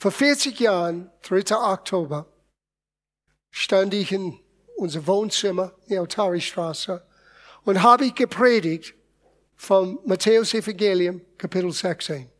Vor 40 Jahren, 3. Oktober, stand ich in unser Wohnzimmer in der Otari-Straße und habe ich gepredigt vom Matthäus Evangelium, Kapitel 16,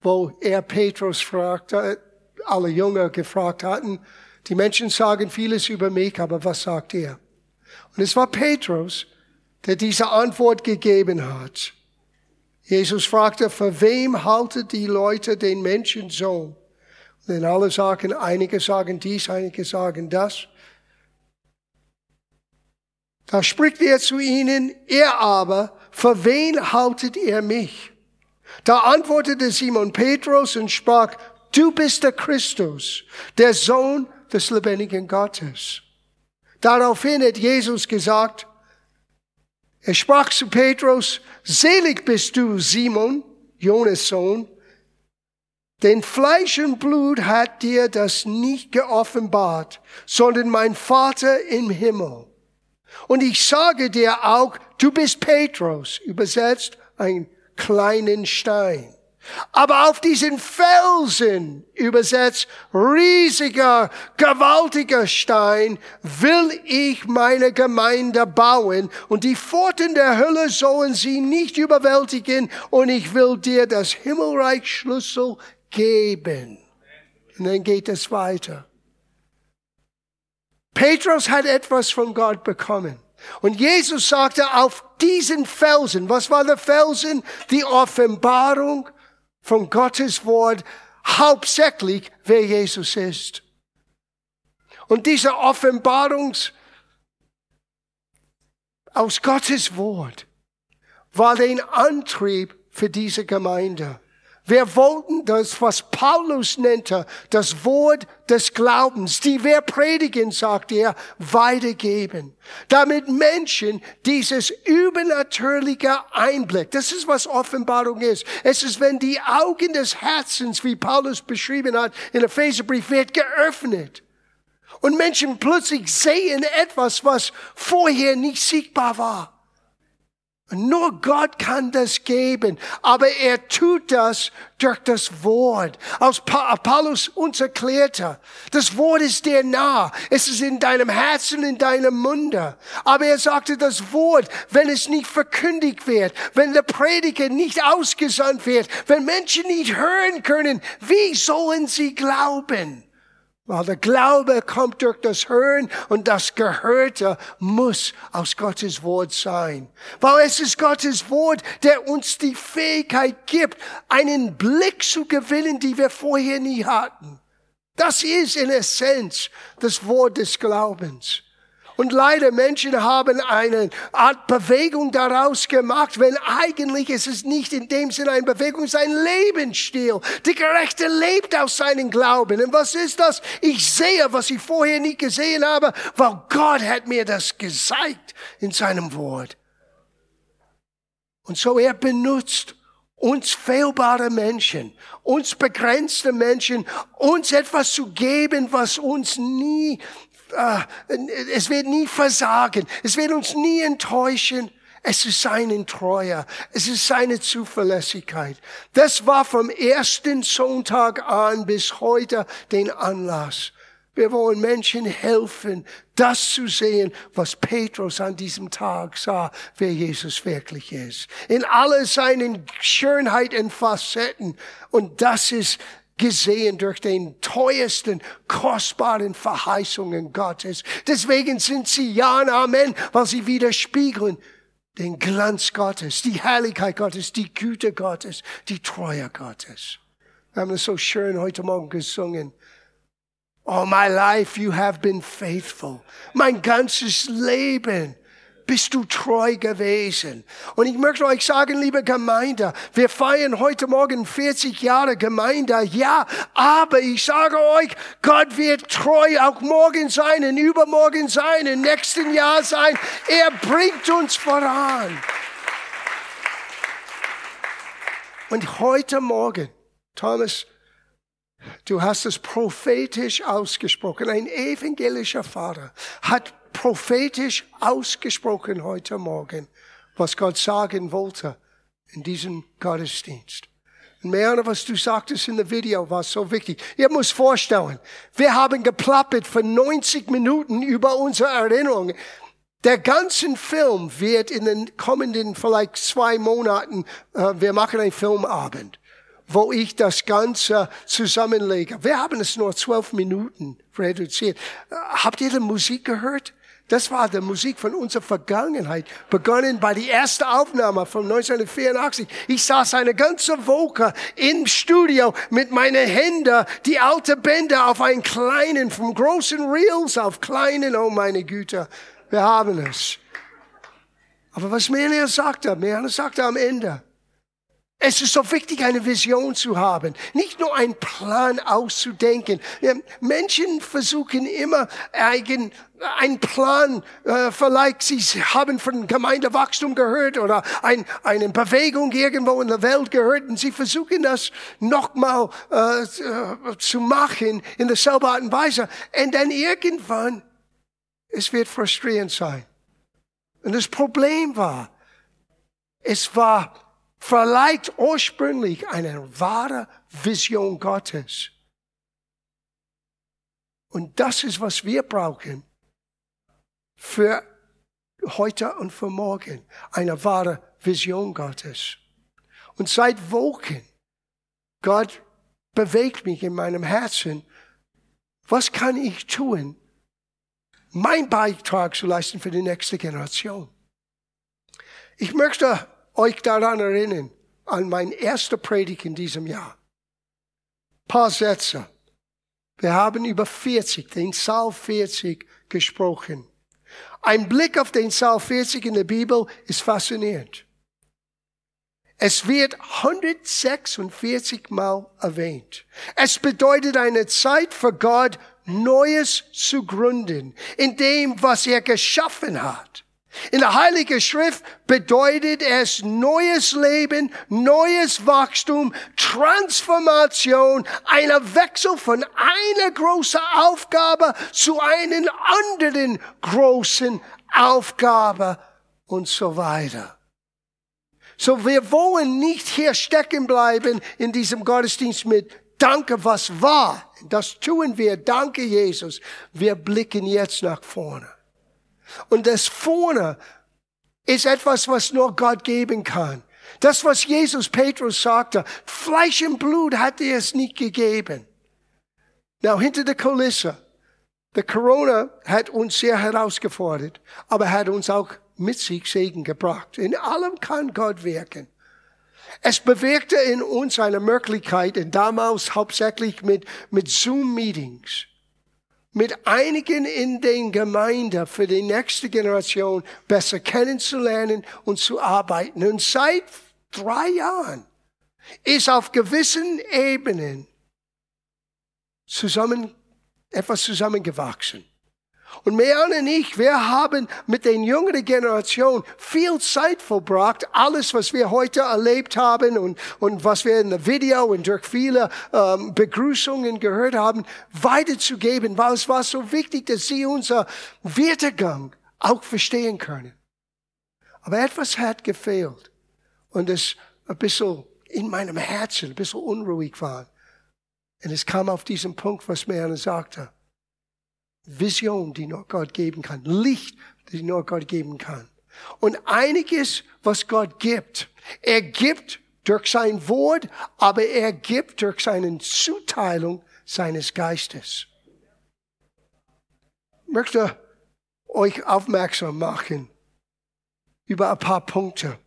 wo er Petrus fragte, alle Jünger gefragt hatten, die Menschen sagen vieles über mich, aber was sagt er? Und es war Petrus, der diese Antwort gegeben hat. Jesus fragte, für wem halten die Leute den Menschensohn? Denn alle sagen, einige sagen dies, einige sagen das. Da spricht er zu ihnen, er aber, für wen haltet ihr mich? Da antwortete Simon Petrus und sprach, du bist der Christus, der Sohn des lebendigen Gottes. Daraufhin hat Jesus gesagt, er sprach zu Petrus, selig bist du, Simon, Jonas Sohn, denn Fleisch und Blut hat dir das nicht geoffenbart, sondern mein Vater im Himmel. Und ich sage dir auch, du bist Petrus, übersetzt ein kleinen Stein. Aber auf diesen Felsen, übersetzt riesiger, gewaltiger Stein, will ich meine Gemeinde bauen und die Pforten der Hölle sollen sie nicht überwältigen und ich will dir das Himmelreich Schlüssel geben. Und dann geht es weiter. Petrus hat etwas von Gott bekommen. Und Jesus sagte, auf diesen Felsen, was war der Felsen? Die Offenbarung von Gottes Wort, hauptsächlich wer Jesus ist. Und diese Offenbarungs aus Gottes Wort war den Antrieb für diese Gemeinde. Wir wollten das, was Paulus nannte, das Wort des Glaubens, die wir predigen, sagt er, weitergeben. Damit Menschen dieses übernatürliche Einblick, das ist was Offenbarung ist. Es ist, wenn die Augen des Herzens, wie Paulus beschrieben hat, in der Epheserbrief wird geöffnet. Und Menschen plötzlich sehen etwas, was vorher nicht sichtbar war. Nur Gott kann das geben, aber er tut das durch das Wort. Als Paulus uns erklärte, das Wort ist dir nah, es ist in deinem Herzen, in deinem Munde. Aber er sagte, das Wort, wenn es nicht verkündigt wird, wenn der Prediger nicht ausgesandt wird, wenn Menschen nicht hören können, wie sollen sie glauben? Weil der Glaube kommt durch das Hören und das Gehörte muss aus Gottes Wort sein. Weil es ist Gottes Wort, der uns die Fähigkeit gibt, einen Blick zu gewinnen, die wir vorher nie hatten. Das ist in Essenz das Wort des Glaubens. Und leider Menschen haben eine Art Bewegung daraus gemacht, wenn eigentlich ist es nicht in dem Sinne eine Bewegung, es ist ein Lebensstil. Der Gerechte lebt aus seinem Glauben. Und was ist das? Ich sehe, was ich vorher nie gesehen habe, weil Gott hat mir das gezeigt in seinem Wort. Und so er benutzt uns fehlbare Menschen, uns begrenzte Menschen, uns etwas zu geben, was uns nie es wird nie versagen. Es wird uns nie enttäuschen. Es ist seine Treue. Es ist seine Zuverlässigkeit. Das war vom ersten Sonntag an bis heute den Anlass. Wir wollen Menschen helfen, das zu sehen, was Petrus an diesem Tag sah, wer Jesus wirklich ist. In all seinen Schönheit und Facetten. Und das ist gesehen durch den teuersten, kostbaren Verheißungen Gottes. Deswegen sind sie Ja und Amen, weil sie widerspiegeln den Glanz Gottes, die Herrlichkeit Gottes, die Güte Gottes, die Treue Gottes. Wir haben es so schön heute Morgen gesungen. All my life you have been faithful. Mein ganzes Leben bist du treu gewesen. Und ich möchte euch sagen, liebe Gemeinde, wir feiern heute Morgen 40 Jahre Gemeinde, ja, aber ich sage euch, Gott wird treu auch morgen sein, und übermorgen sein, im nächsten Jahr sein. Er bringt uns voran. Und heute Morgen, Thomas, du hast es prophetisch ausgesprochen, ein evangelischer Vater hat prophetisch ausgesprochen heute Morgen, was Gott sagen wollte in diesem Gottesdienst. Mehr, was du sagtest in dem Video, war so wichtig. Ihr müsst vorstellen, wir haben geplappert für 90 Minuten über unsere Erinnerungen. Der ganze Film wird in den kommenden vielleicht zwei Monaten, äh, wir machen einen Filmabend, wo ich das Ganze zusammenlege. Wir haben es nur zwölf Minuten reduziert. Äh, habt ihr die Musik gehört? Das war die Musik von unserer Vergangenheit, begonnen bei der ersten Aufnahme von 1984. Ich saß eine ganze Woche im Studio mit meinen Händen, die alte Bänder auf einen kleinen, vom großen Reels auf kleinen, oh meine Güte, wir haben es. Aber was Melian sagte, Melian sagte am Ende, es ist so wichtig, eine Vision zu haben, nicht nur einen Plan auszudenken. Menschen versuchen immer eigen, einen Plan, äh, vielleicht sie haben von Gemeindewachstum gehört oder ein, eine Bewegung irgendwo in der Welt gehört und sie versuchen das nochmal äh, äh, zu machen in derselben Art und Weise. Und dann irgendwann, es wird frustrierend sein. Und das Problem war, es war vielleicht ursprünglich eine wahre Vision Gottes. Und das ist, was wir brauchen für heute und für morgen. Eine wahre Vision Gottes. Und seit Wochen, Gott bewegt mich in meinem Herzen. Was kann ich tun, mein Beitrag zu leisten für die nächste Generation? Ich möchte euch daran erinnern, an mein erster Predigt in diesem Jahr. Paar Sätze. Wir haben über 40, den Saal 40 gesprochen. Ein Blick auf den Saal 40 in der Bibel ist faszinierend. Es wird 146 Mal erwähnt. Es bedeutet eine Zeit für Gott, Neues zu gründen, in dem, was er geschaffen hat. In der Heiligen Schrift bedeutet es neues Leben, neues Wachstum, Transformation, einer Wechsel von einer großen Aufgabe zu einer anderen großen Aufgabe und so weiter. So, wir wollen nicht hier stecken bleiben in diesem Gottesdienst mit Danke, was war. Das tun wir. Danke, Jesus. Wir blicken jetzt nach vorne. Und das vorne ist etwas, was nur Gott geben kann. Das, was Jesus Petrus sagte, Fleisch und Blut hat er es nicht gegeben. Now, hinter der Kulisse, der Corona hat uns sehr herausgefordert, aber hat uns auch mit sich Segen gebracht. In allem kann Gott wirken. Es bewirkte in uns eine Möglichkeit, damals hauptsächlich mit, mit Zoom-Meetings, mit einigen in den Gemeinden für die nächste Generation besser kennenzulernen und zu arbeiten. Und seit drei Jahren ist auf gewissen Ebenen zusammen, etwas zusammengewachsen. Und Mean und ich, wir haben mit den jüngeren Generationen viel Zeit verbracht, alles, was wir heute erlebt haben und, und was wir in der Video und durch viele ähm, Begrüßungen gehört haben, weiterzugeben, weil es war so wichtig, dass sie unser Wertegang auch verstehen können. Aber etwas hat gefehlt und es ein bisschen in meinem Herzen, ein bisschen unruhig war. Und es kam auf diesen Punkt, was Mean sagte. Vision, die nur Gott geben kann. Licht, die nur Gott geben kann. Und einiges, was Gott gibt, er gibt durch sein Wort, aber er gibt durch seine Zuteilung seines Geistes. Ich möchte euch aufmerksam machen über ein paar Punkte.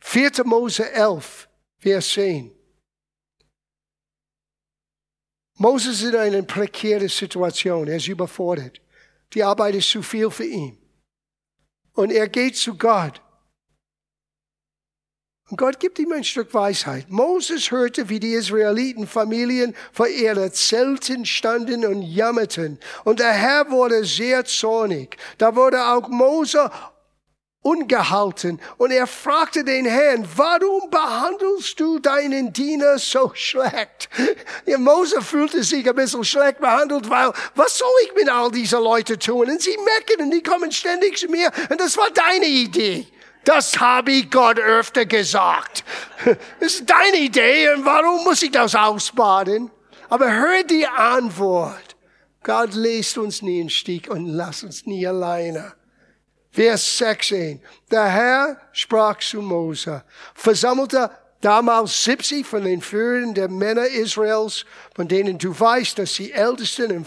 4. Mose 11, Vers 10. Moses ist in einer prekären Situation. Er ist überfordert. Die Arbeit ist zu viel für ihn. Und er geht zu Gott. Und Gott gibt ihm ein Stück Weisheit. Moses hörte, wie die Israeliten Familien vor ihren Zelten standen und jammerten. Und der Herr wurde sehr zornig. Da wurde auch Mose ungehalten. Und er fragte den Herrn, warum behandelst du deinen Diener so schlecht? Ja, Mose fühlte sich ein bisschen schlecht behandelt, weil was soll ich mit all diesen Leuten tun? Und sie meckern und die kommen ständig zu mir und das war deine Idee. Das habe ich Gott öfter gesagt. Das ist deine Idee und warum muss ich das ausbaden? Aber hör die Antwort. Gott lässt uns nie in Stich und lasst uns nie alleine. Vers 16. Der Herr sprach zu Mose, versammelte damals 70 von den Führern der Männer Israels, von denen du weißt, dass sie Ältesten und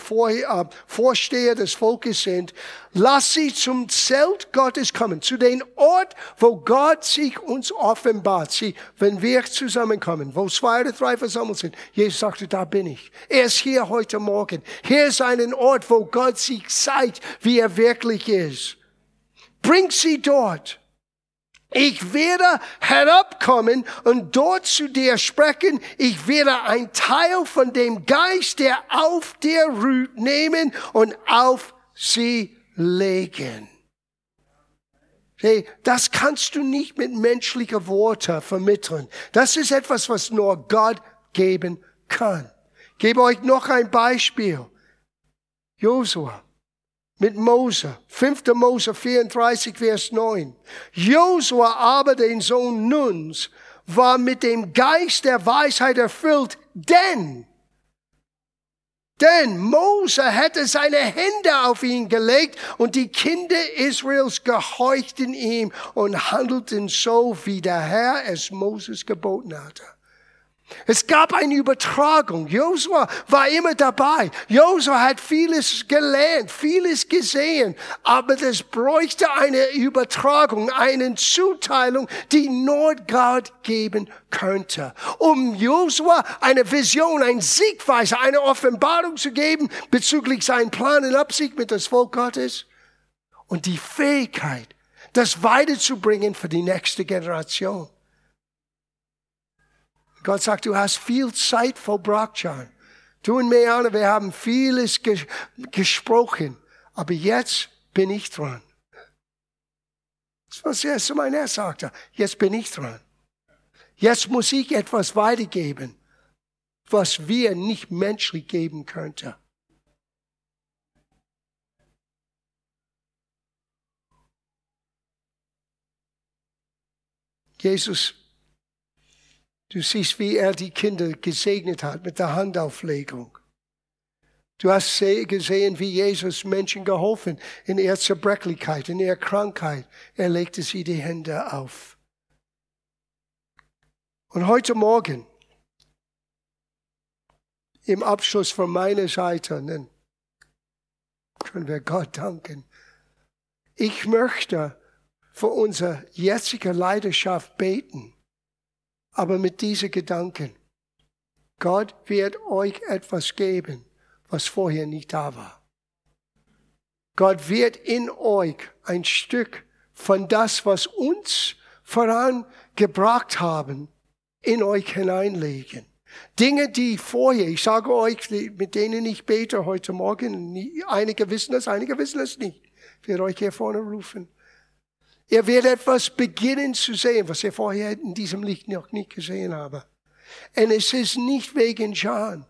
Vorsteher des Volkes sind, lass sie zum Zelt Gottes kommen, zu dem Ort, wo Gott sich uns offenbart. Sie, wenn wir zusammenkommen, wo zwei oder drei versammelt sind, Jesus sagte, da bin ich. Er ist hier heute Morgen. Hier ist ein Ort, wo Gott sich zeigt, wie er wirklich ist. Bring sie dort. Ich werde herabkommen und dort zu dir sprechen. Ich werde ein Teil von dem Geist, der auf dir ruht, nehmen und auf sie legen. Hey, das kannst du nicht mit menschlichen Worten vermitteln. Das ist etwas, was nur Gott geben kann. Ich gebe euch noch ein Beispiel. Josua mit Mose. 5. Mose 34, Vers 9. Josua aber, den Sohn Nuns, war mit dem Geist der Weisheit erfüllt, denn, denn Mose hätte seine Hände auf ihn gelegt und die Kinder Israels gehorchten ihm und handelten so, wie der Herr es Moses geboten hatte. Es gab eine Übertragung. Josua war immer dabei. Josua hat vieles gelernt, vieles gesehen. Aber es bräuchte eine Übertragung, eine Zuteilung, die Gott geben könnte. Um Josua eine Vision, ein Siegweise, eine Offenbarung zu geben bezüglich seinen Plan und Absicht mit das Volk Gottes. Und die Fähigkeit, das weiterzubringen für die nächste Generation. Gott sagt, du hast viel Zeit verbracht, John. Du und Meana, wir haben vieles ges gesprochen, aber jetzt bin ich dran. Das war das erste Mal, er sagte, jetzt bin ich dran. Jetzt muss ich etwas weitergeben, was wir nicht menschlich geben könnten. Jesus Du siehst, wie er die Kinder gesegnet hat mit der Handauflegung. Du hast gesehen, wie Jesus Menschen geholfen in ihrer Zerbrechlichkeit, in ihrer Krankheit. Er legte sie die Hände auf. Und heute Morgen, im Abschluss von meiner Seite, können wir Gott danken. Ich möchte für unsere jetzige Leidenschaft beten aber mit diesen Gedanken. Gott wird euch etwas geben, was vorher nicht da war. Gott wird in euch ein Stück von das, was uns vorangebracht haben, in euch hineinlegen. Dinge, die vorher, ich sage euch, mit denen ich bete heute Morgen, einige wissen es, einige wissen es nicht. Ich werde euch hier vorne rufen. Er wird etwas beginnen zu sehen, was er vorher in diesem Licht noch nicht gesehen habe. Und es ist nicht wegen John.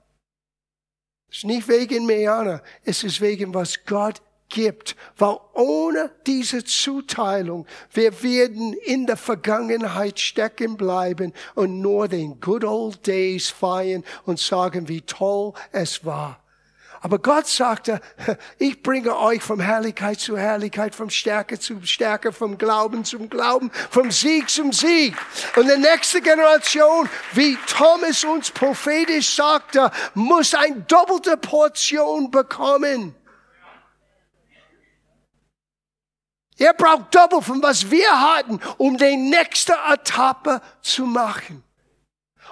Es ist nicht wegen Meana. Es ist wegen was Gott gibt. Weil ohne diese Zuteilung, wir werden in der Vergangenheit stecken bleiben und nur den good old days feiern und sagen, wie toll es war. Aber Gott sagte, ich bringe euch von Herrlichkeit zu Herrlichkeit, vom Stärke zu Stärke, vom Glauben zum Glauben, vom Sieg zum Sieg. Und die nächste Generation, wie Thomas uns prophetisch sagte, muss eine doppelte Portion bekommen. Er braucht doppelt von was wir hatten, um die nächste Etappe zu machen.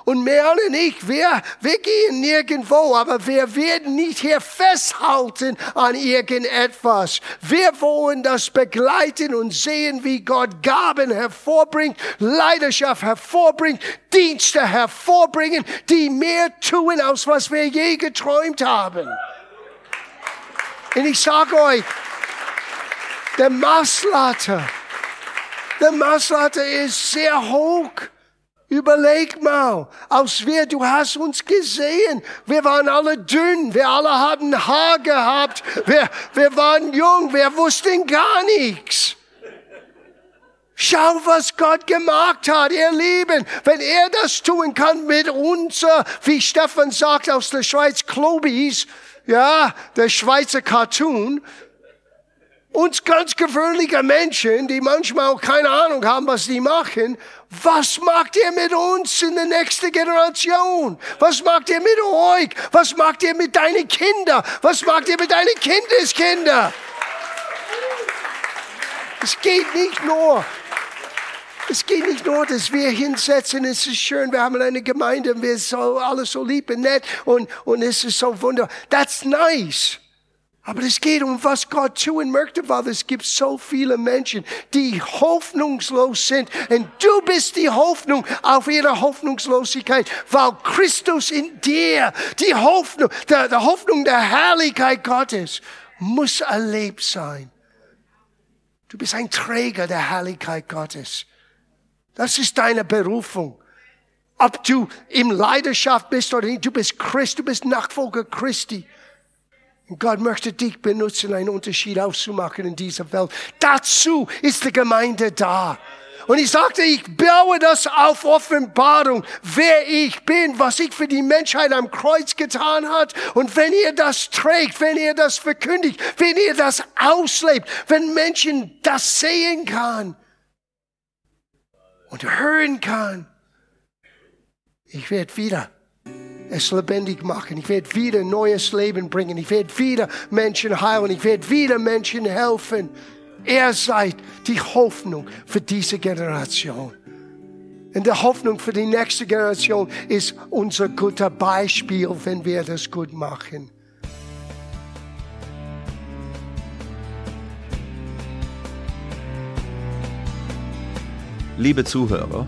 Und Merle und ich, wir, wir gehen nirgendwo, aber wir werden nicht hier festhalten an irgendetwas. Wir wollen das begleiten und sehen, wie Gott Gaben hervorbringt, Leidenschaft hervorbringt, Dienste hervorbringen, die mehr tun, als was wir je geträumt haben. Und ich sage euch, der Maßlatte, der Maßlatte ist sehr hoch. Überleg mal, als wir, du hast uns gesehen, wir waren alle dünn, wir alle haben Haar gehabt, wir, wir waren jung, wir wussten gar nichts. Schau, was Gott gemacht hat, ihr Lieben. Wenn er das tun kann mit uns, wie Stefan sagt aus der Schweiz, Klobis, ja, der Schweizer Cartoon, uns ganz gewöhnliche Menschen, die manchmal auch keine Ahnung haben, was die machen, was macht ihr mit uns in der nächsten Generation? Was macht ihr mit euch? Was macht ihr mit deinen Kindern? Was macht ihr mit deinen Kindeskindern? Es geht nicht nur es geht nicht nur, dass wir hinsetzen, es ist schön, wir haben eine Gemeinde, wir sind so, alles so lieb und nett und, und es ist so wunderbar. That's nice. Aber es geht um, was Gott tun möchte, weil es gibt so viele Menschen, die hoffnungslos sind. Und du bist die Hoffnung auf ihre Hoffnungslosigkeit, weil Christus in dir, die Hoffnung, der, der Hoffnung der Herrlichkeit Gottes, muss erlebt sein. Du bist ein Träger der Herrlichkeit Gottes. Das ist deine Berufung. Ob du im Leidenschaft bist oder nicht, du bist Christ, du bist Nachfolger Christi. Und Gott möchte dich benutzen, einen Unterschied auszumachen in dieser Welt. Dazu ist die Gemeinde da. Und ich sagte, ich baue das auf Offenbarung, wer ich bin, was ich für die Menschheit am Kreuz getan hat. Und wenn ihr das trägt, wenn ihr das verkündigt, wenn ihr das auslebt, wenn Menschen das sehen kann, und hören kann. Ich werde wieder es lebendig machen. Ich werde wieder neues Leben bringen. Ich werde wieder Menschen heilen. Ich werde wieder Menschen helfen. Er seid die Hoffnung für diese Generation. Und die Hoffnung für die nächste Generation ist unser guter Beispiel, wenn wir das gut machen. Liebe Zuhörer,